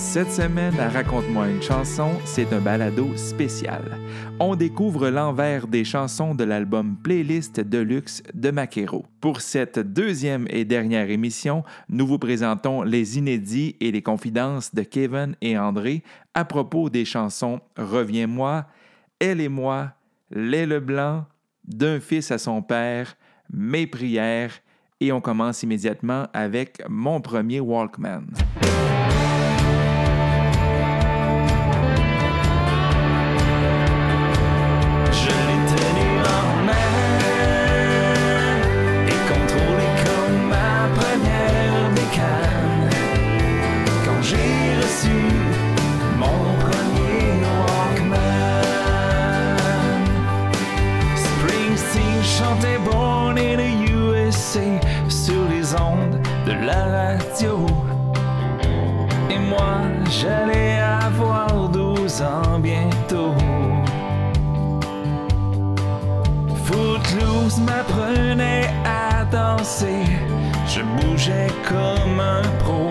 Cette semaine Raconte-moi une chanson, c'est un balado spécial. On découvre l'envers des chansons de l'album Playlist Deluxe de Maquero. Pour cette deuxième et dernière émission, nous vous présentons les inédits et les confidences de Kevin et André à propos des chansons Reviens-moi, Elle et moi, Les Leblanc, D'un fils à son père, Mes prières, et on commence immédiatement avec Mon premier Walkman. Radio. Et moi, j'allais avoir 12 ans bientôt. Footloose m'apprenait à danser, je bougeais comme un pro.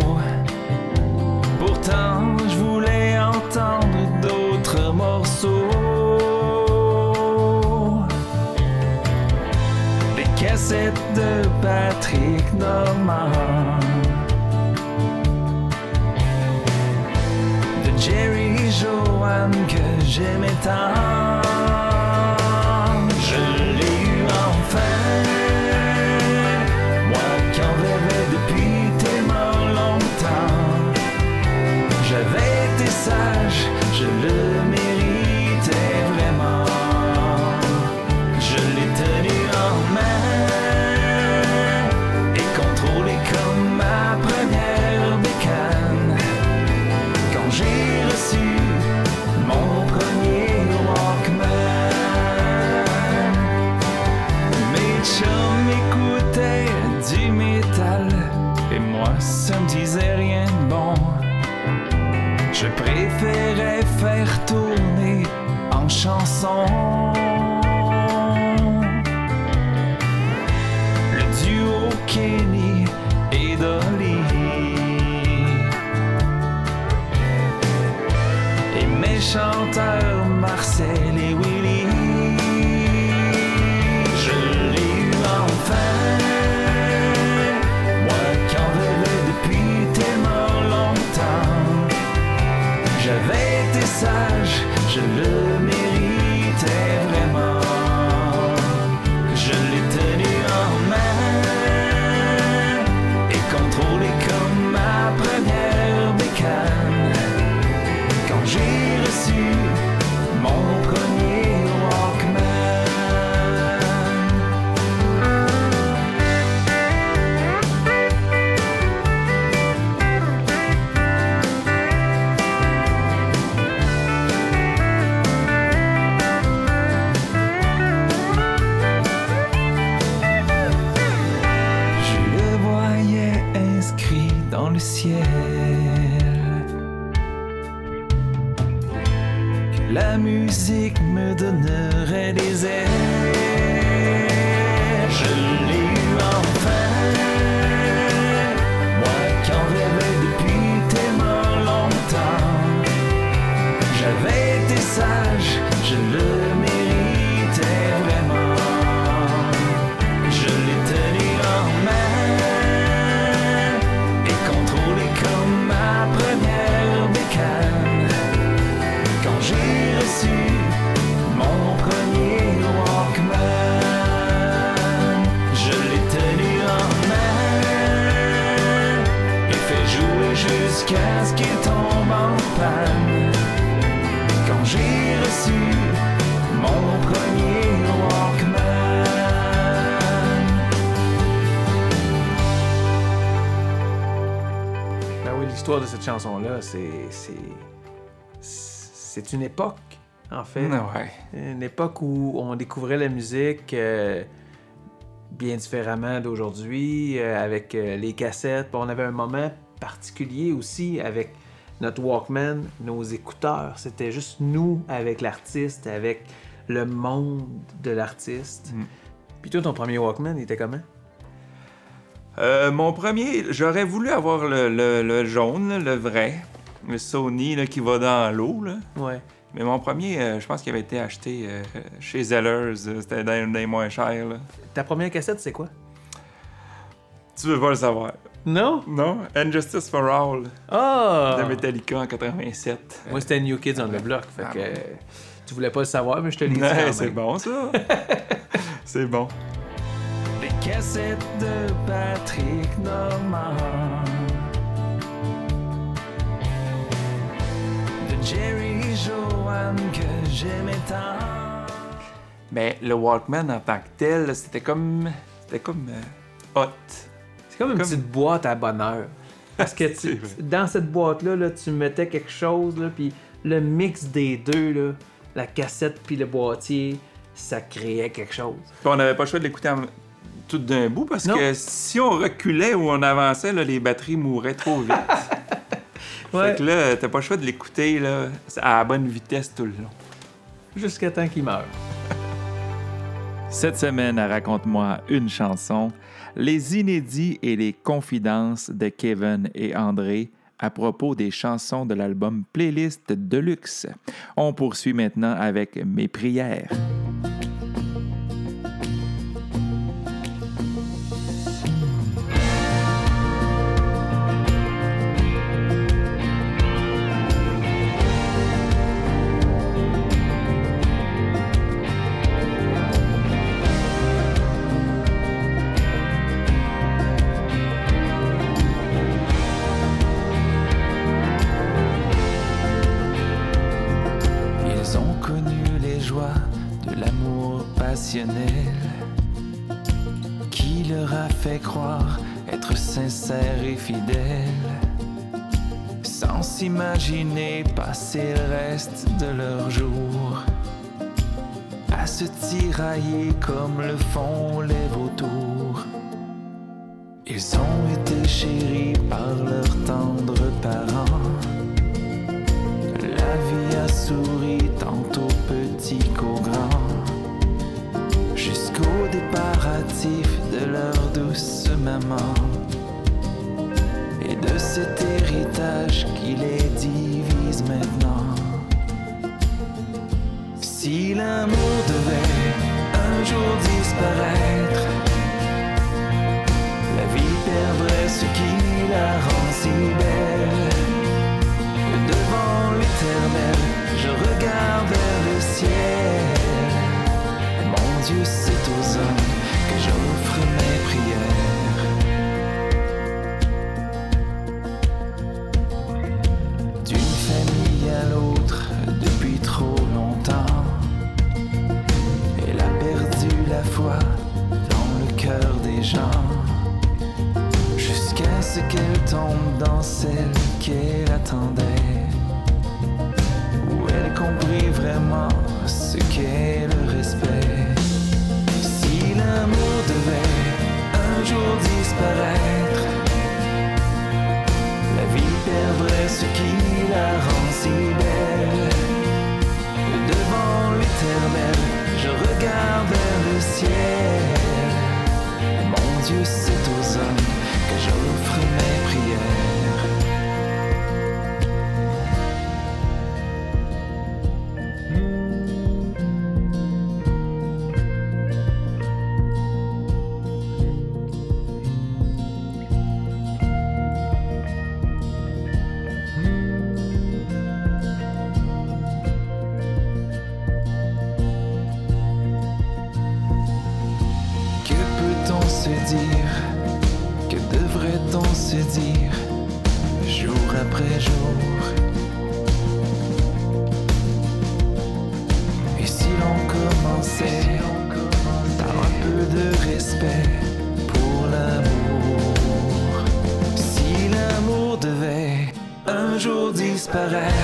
Pourtant, de Patrick Normand. De Jerry Joanne que j'aimais tant. Musique me donnerait des ailes. L'histoire de cette chanson-là, c'est. c'est- C'est une époque, en fait. Ouais. Une époque où on découvrait la musique euh, bien différemment d'aujourd'hui, euh, avec euh, les cassettes. On avait un moment particulier aussi avec notre Walkman, nos écouteurs. C'était juste nous avec l'artiste, avec le monde de l'artiste. Mm. Puis toi, ton premier Walkman, il était comment? Euh, mon premier, j'aurais voulu avoir le, le- le jaune, le vrai, le Sony là, qui va dans l'eau. là. Ouais. Mais mon premier, euh, je pense qu'il avait été acheté euh, chez Zellers. C'était dans des moins chers. là. Ta première cassette, c'est quoi? Tu veux pas le savoir? Non? Non? Injustice for All Ah! de Metallica en 87. Moi, c'était New Kids on the Block. Fait Ah que bon. tu voulais pas le savoir, mais je te l'ai dit. C'est bon ça. c'est bon. Les cassettes de Patrick Normand. De Jerry Joanne que j'aimais tant. Mais le Walkman en tant que tel, c'était comme. C'était comme. euh, hot. C'est comme une Comme- petite boîte à bonheur. Parce que tu- dans cette boîte-là, là, tu mettais quelque chose, là, puis le mix des deux, là, la cassette puis le boîtier, ça créait quelque chose. Puis on n'avait pas le choix de l'écouter en- tout d'un bout parce Non. que si on reculait ou on avançait, là, les batteries mouraient trop vite. Ouais. Fait que là, t'as pas le choix de l'écouter là, à la bonne vitesse tout le long. Jusqu'à temps qu'il meure. Cette semaine Raconte-moi une chanson, les inédits et les confidences de Kevin et André à propos des chansons de l'album Playlist Deluxe. On poursuit maintenant avec Mes prières. Ils ont été chéris par leurs tendres parents. La vie a souri tant aux petits qu'aux grands, jusqu'au déparatif de leur douce maman, et de cet héritage qui les divise maintenant. Si l'amour devait un jour disparaître, ce qui la rend si belle. Devant l'éternel, je regarde vers le ciel. Mon Dieu, c'est aux hommes celle qu'elle attendait, où elle comprit vraiment ce qu'est se dire jour après jour. Et si l'on commençait par un peu de respect pour l'amour, si l'amour devait un jour disparaître.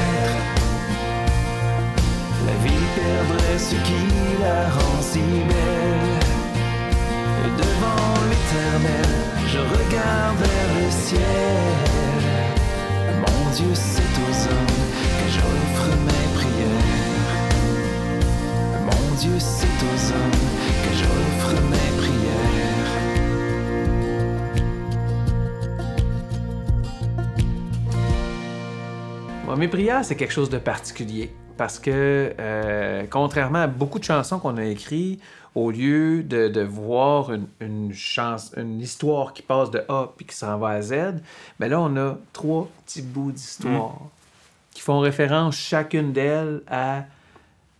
Mes prières, c'est quelque chose de particulier. Parce que, euh, contrairement à beaucoup de chansons qu'on a écrites, au lieu de, de voir une, une, chance, une histoire qui passe de A puis qui s'en va à Z, ben là, on a trois petits bouts d'histoire qui font référence chacune d'elles à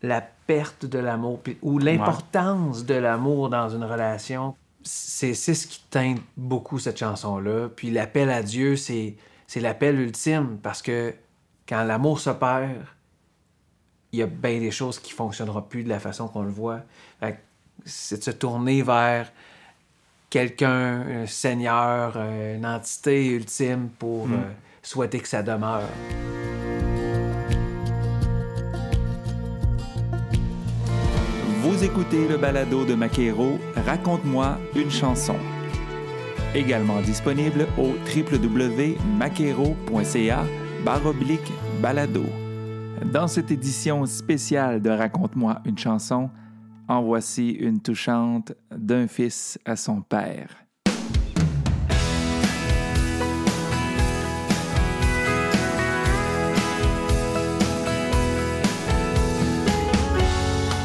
la perte de l'amour ou l'importance de l'amour dans une relation. C'est ce qui teinte beaucoup cette chanson-là. Puis l'appel à Dieu, c'est c'est l'appel ultime parce que quand l'amour se perd, il y a bien des choses qui ne fonctionneront plus de la façon qu'on le voit. C'est de se tourner vers quelqu'un, un seigneur, une entité ultime pour euh, souhaiter que ça demeure. Vous écoutez le balado de Maquero, Raconte-moi une chanson. Également disponible au www.maquero.ca baroblique balado. Dans cette édition spéciale de Raconte-moi une chanson, en voici une touchante d'un fils à son père.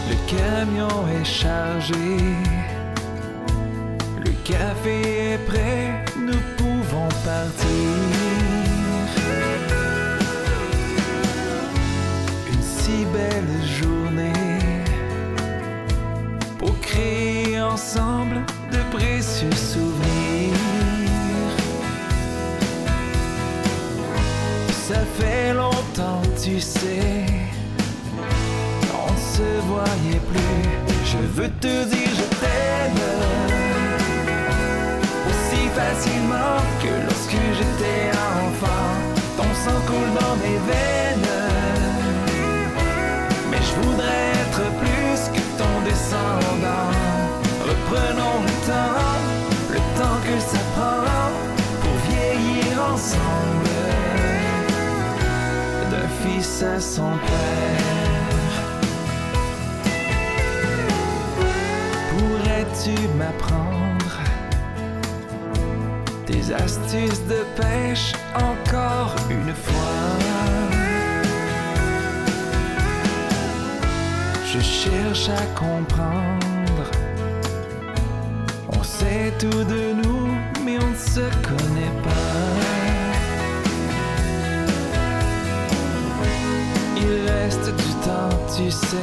Le camion est chargé, le café est prêt, nous pouvons partir. Belle journée pour créer ensemble de précieux souvenirs. Ça fait longtemps, tu sais. On ne se voyait plus. Je veux te dire je t'aime aussi facilement que lorsque à son père. Pourrais-tu m'apprendre tes astuces de pêche encore une fois? Je cherche à comprendre. On sait tout de nous, mais on ne se connaît pas. Il reste du temps, tu sais.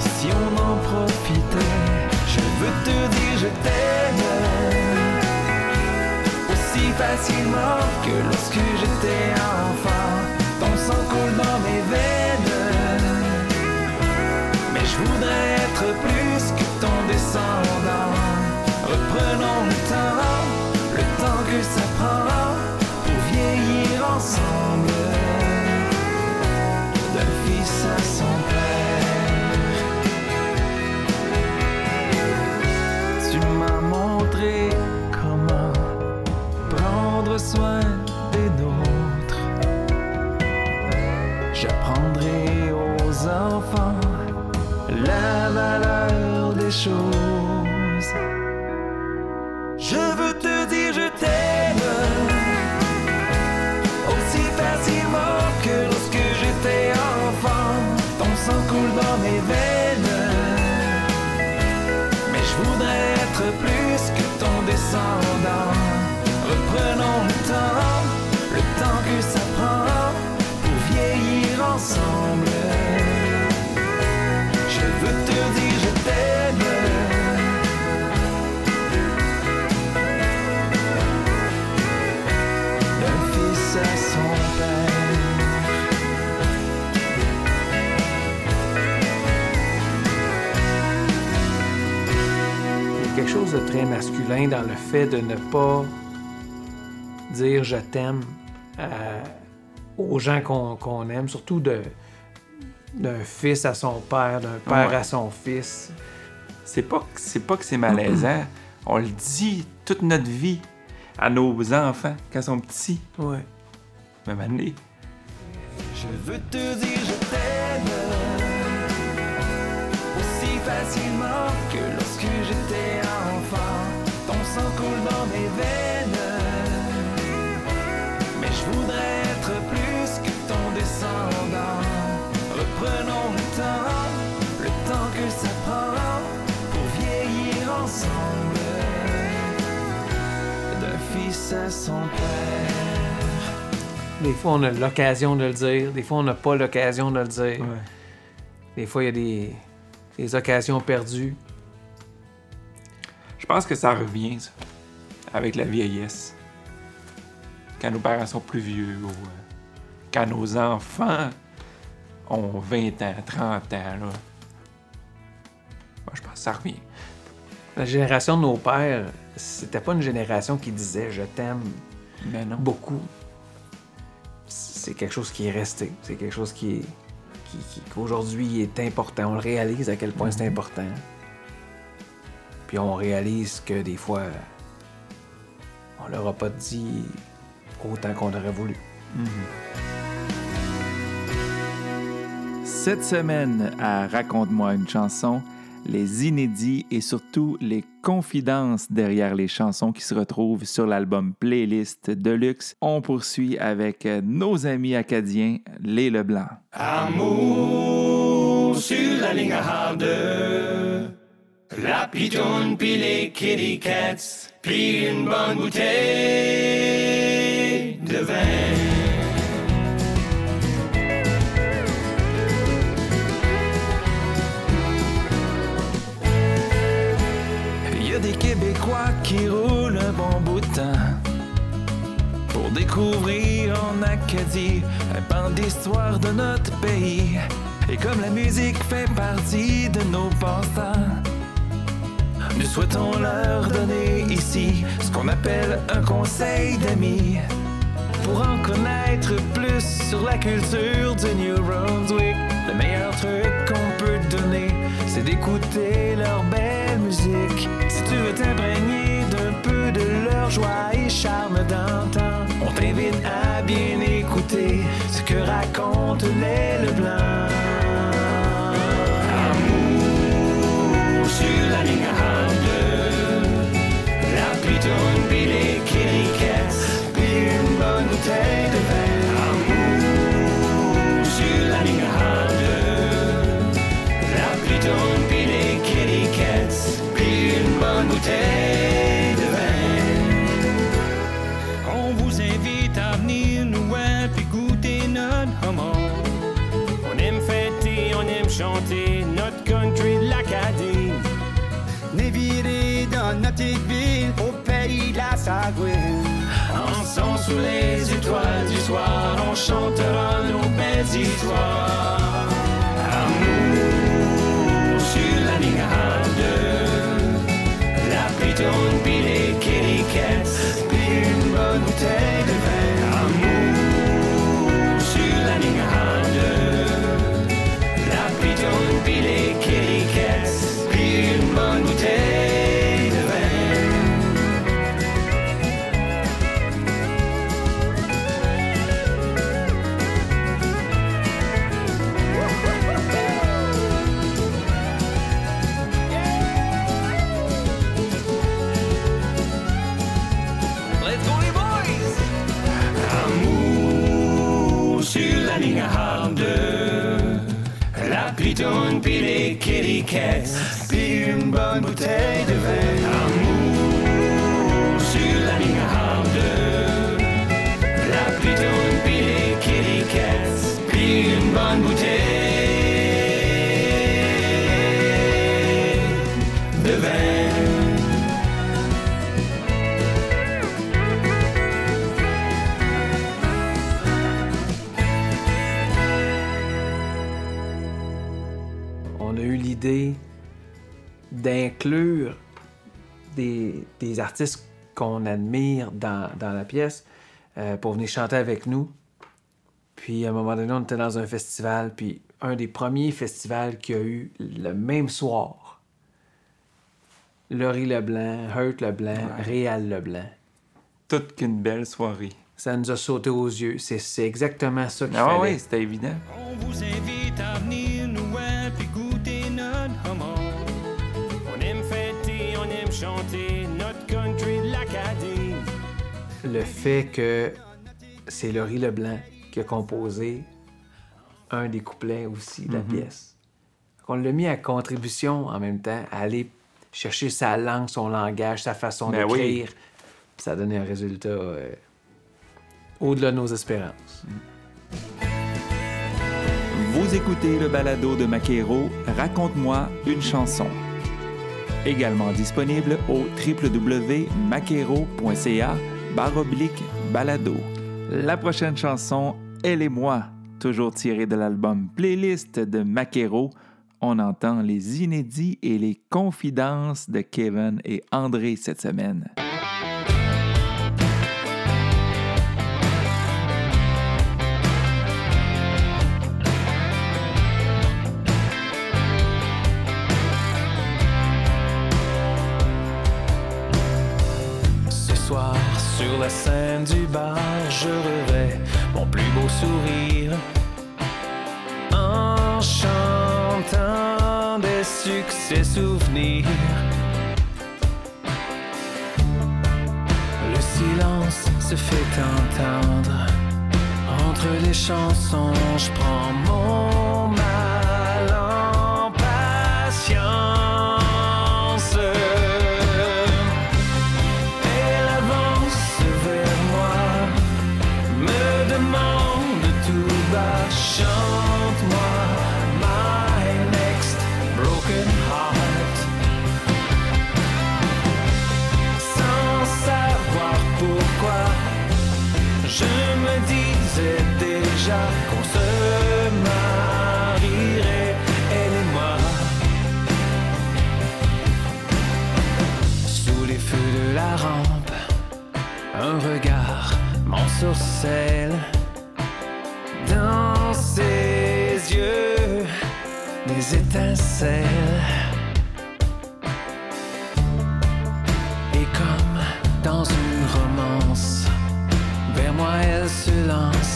Si on en profitait, je veux te dire je t'aime aussi facilement que lorsque j'étais enfant. Ton sang coule dans mes veines, mais je voudrais être plus que ton descendant. Reprenons le temps, show. Chose de très masculin dans le fait de ne pas dire je t'aime à- aux gens qu'on qu'on aime, surtout de d'un fils à son père, d'un père Ouais. à son fils. C'est pas, que- c'est pas que c'est malaisant. On le dit toute notre vie à nos enfants quand ils sont petits. Ouais. Même année. Je veux te dire je t'aime facilement que lorsque j'étais enfant. Ton sang coule dans mes veines, mais je voudrais être plus que ton descendant. Reprenons le temps, le temps que ça prend pour vieillir ensemble, d'un fils à son père. Des fois, on a l'occasion de le dire. Des fois, on n'a pas l'occasion de le dire. Des fois, il y a des, des occasions perdues. Je pense que ça revient, ça, avec la vieillesse. Quand nos parents sont plus vieux ou euh, quand nos enfants ont 20 ans, 30 ans, là. Moi, je pense que ça revient. La génération de nos pères, c'était pas une génération qui disait je t'aime non. beaucoup. C'est quelque chose qui est resté. C'est quelque chose qui est. qu'aujourd'hui est important. On le réalise à quel point c'est important. Puis on réalise que des fois, on leur a pas dit autant qu'on aurait voulu. Cette semaine à Raconte-moi une chanson, les inédits et surtout les confidences derrière les chansons qui se retrouvent sur l'album Playlist Deluxe. On poursuit avec euh, nos amis acadiens, les Leblanc. Amour sur la ligne deux. La pitoune pis les kitty cats. Pis une bonne bouteille de vin. Québécois qui roulent un bon bout pour découvrir en Acadie un pan d'histoire de notre pays. Et comme la musique fait partie de nos passe-temps, nous souhaitons leur donner ici ce qu'on appelle un conseil d'amis. Pour en connaître plus sur la culture du New Brunswick, le meilleur truc qu'on peut donner, c'est d'écouter leur belle Si tu veux t'imprégner d'un peu de leur joie et charme d'antan, on t'invite à bien écouter ce que racontent les Leblancs. Amour sur la ligne. La pitoune pis les Pis une bonne bouteille On vous invite à venir nous voir puis goûter notre homard On aime fêter, on aime chanter notre country de l'Acadie Néviré dans notre ville au pays de la Sagouine. Ensemble sous les étoiles du soir, on chantera nos belles histoires. Amour sur la ligne à deux, la pitoune pis les une bonne bouteille Pitoune pis les kitty cats. Pis une bonne bouteille de vin. Amour sur la ligne deux. La pitoune pis les kitty cats. Bonne bouteille d'inclure des, des artistes qu'on admire dans, dans la pièce. euh, pour venir chanter avec nous. Puis à un moment donné, on était dans un festival, puis un des premiers festivals qu'il y a eu le même soir. Laurie Leblanc, Hurt Leblanc, Réal Leblanc. Toute qu'une belle soirée. Ça nous a sauté aux yeux. C'est, exactement ça qu'il Ah fallait. oui, c'était évident. On vous invite Le fait que c'est Laurie Leblanc qui a composé un des couplets aussi de la pièce. On l'a mis à contribution en même temps, à aller chercher sa langue, son langage, sa façon Ben oui. d'écrire. Ça a donné un résultat euh, au-delà de nos espérances. Vous écoutez le balado de Maquero, Raconte-moi une chanson. Également disponible au www.maquero.ca baroblique balado. La prochaine chanson, Elle et moi, toujours tirée de l'album Playlist de Maquero. On entend les inédits et les confidences de Kevin et André cette semaine. La scène du bar, je revais mon plus beau sourire en chantant des succès souvenirs. Le silence se fait entendre entre les chansons. Je prends mon mal disais déjà qu'on se marierait, elle et moi. Sous les feux de la rampe, un regard m'ensorcelle. Dans ses yeux, des étincelles. Moi elle se lance.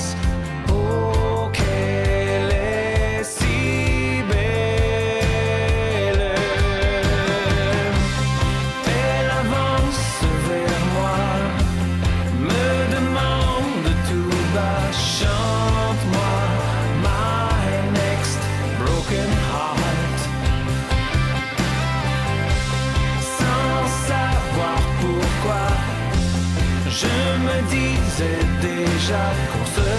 Me disais déjà qu'on se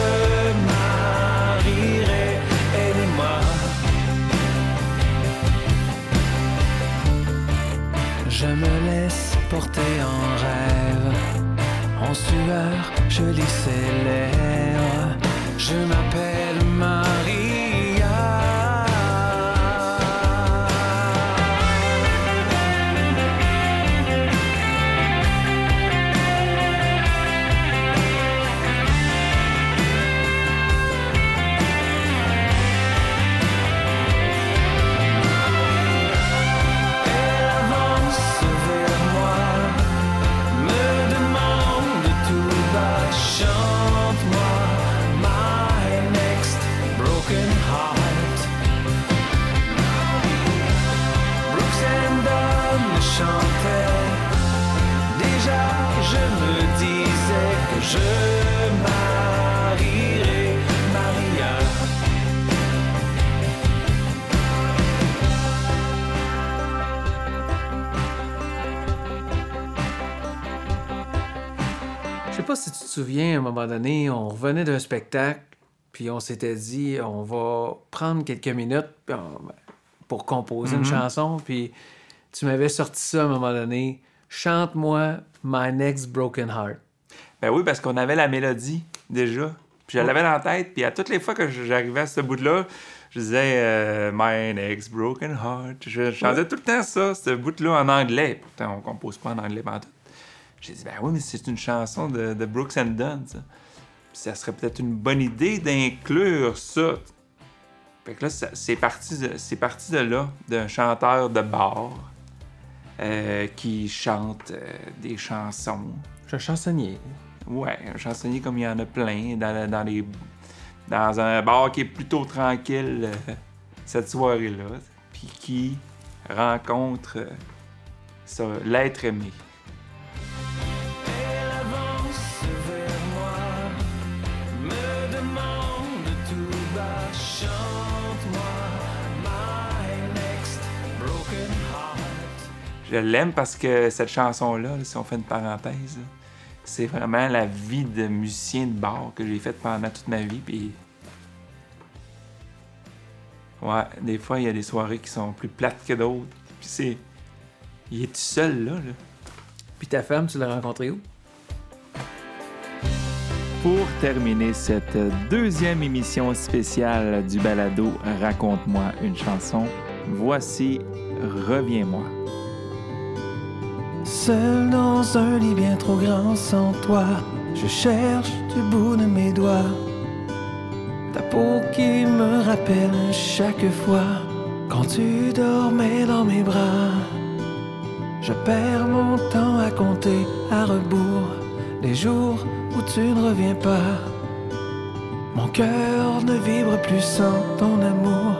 marierait, elle et moi. Je me laisse porter en rêve. En sueur, je lis ses lèvres. Je m'appelle Maria. Souviens, à un moment donné, on revenait d'un spectacle, puis on s'était dit, on va prendre quelques minutes on- pour composer une chanson, puis tu m'avais sorti ça à un moment donné. Chante-moi My Next Broken Heart. Ben oui, parce qu'on avait la mélodie déjà. Puis je l'avais dans la tête. Puis à toutes les fois que j'arrivais à ce bout-là, je disais euh, My next broken heart. Je chantais tout le temps ça, ce bout-là en anglais. Pourtant, on compose pas en anglais pendant tout. J'ai dit, ben oui, mais c'est une chanson de, de Brooks and Dunn, ça. Puis ça serait peut-être une bonne idée d'inclure ça. Fait que là, c'est parti, de- c'est parti de là, d'un chanteur de bar euh, qui chante euh, des chansons. Je suis un chansonnier. Ouais, un chansonnier comme il y en a plein dans, dans les dans un bar qui est plutôt tranquille euh, cette soirée-là, puis qui rencontre l'être aimé. Je l'aime parce que cette chanson-là, là, si on fait une parenthèse, c'est vraiment la vie de musicien de bar que j'ai faite pendant toute ma vie. Puis... Ouais, des fois, il y a des soirées qui sont plus plates que d'autres. Puis c'est. Il est tout seul là. là. Puis ta femme, tu l'as rencontrée où? Pour terminer cette deuxième émission spéciale du balado Raconte-moi une chanson, voici Reviens-moi. Seul dans un lit bien trop grand sans toi, je cherche du bout de mes doigts ta peau qui me rappelle chaque fois quand tu dormais dans mes bras. Je perds mon temps à compter à rebours les jours où tu ne reviens pas. Mon cœur ne vibre plus sans ton amour,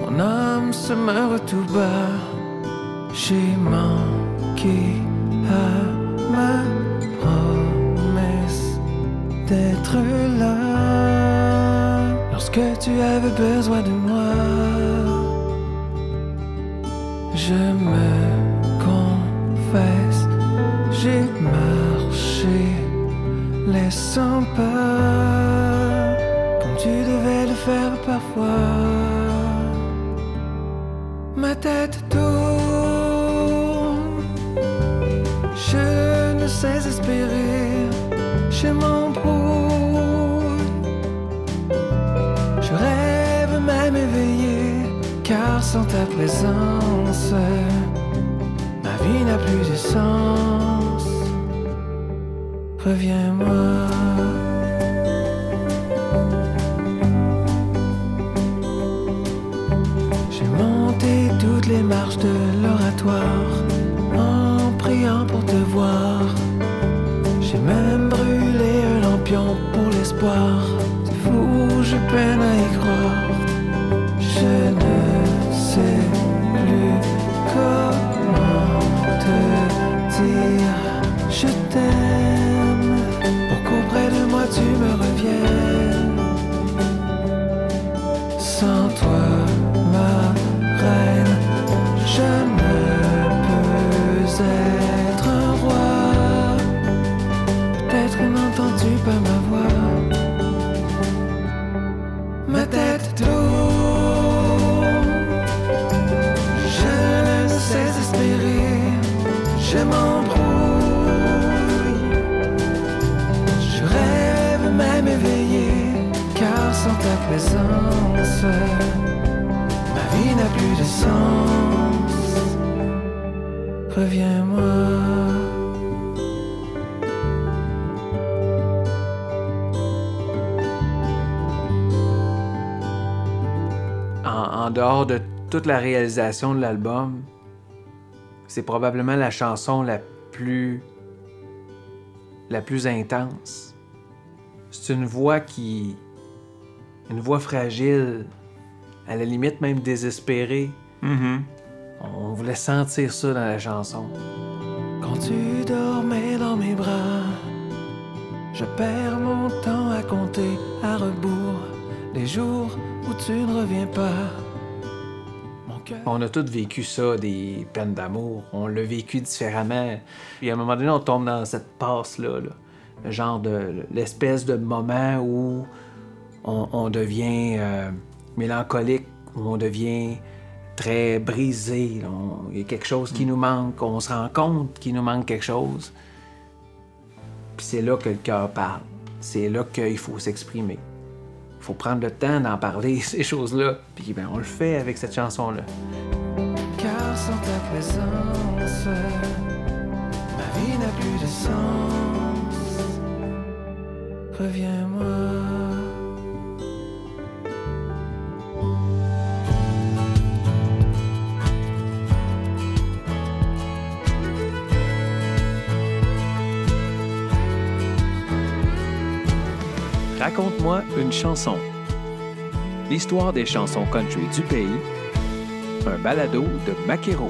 mon âme se meurt tout bas. J'ai manqué d'être là lorsque tu avais besoin de moi. Je me confesse, j'ai marché laissant pas comme tu devais le faire parfois. Ma tête tourne, je sais espérer, je m'embrouille. Je rêve même éveillé, car sans ta présence, ma vie n'a plus de sens. Reviens-moi. open En, dehors de toute la réalisation de l'album, c'est probablement la chanson la plus la plus intense. C'est une voix qui une voix fragile, à la limite même désespérée. Mhm. On voulait sentir ça dans la chanson. Quand tu dormais dans mes bras, je perds mon temps à compter à rebours les jours où tu ne reviens pas. On a tous vécu ça, des peines d'amour. On l'a vécu différemment. Puis à un moment donné, on tombe dans cette passe-là. là. Le genre de. l'espèce de moment où on, on devient euh, mélancolique, où on devient très brisé. Il y a quelque chose qui nous manque. On se rend compte qu'il nous manque quelque chose. Puis c'est là que le cœur parle. C'est là qu'il faut s'exprimer. Faut prendre le temps d'en parler, ces choses-là. Puis ben, on le fait avec cette chanson-là. Car sans ta présence, ma vie n'a plus de sens. Reviens-moi. Raconte-moi une chanson. L'histoire des chansons country du pays. Un balado de Maquero.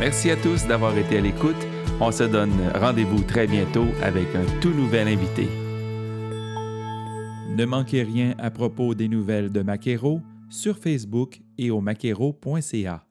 Merci à tous d'avoir été à l'écoute. On se donne rendez-vous très bientôt avec un tout nouvel invité. Ne manquez rien à propos des nouvelles de Maquero sur Facebook et au maquero.ca.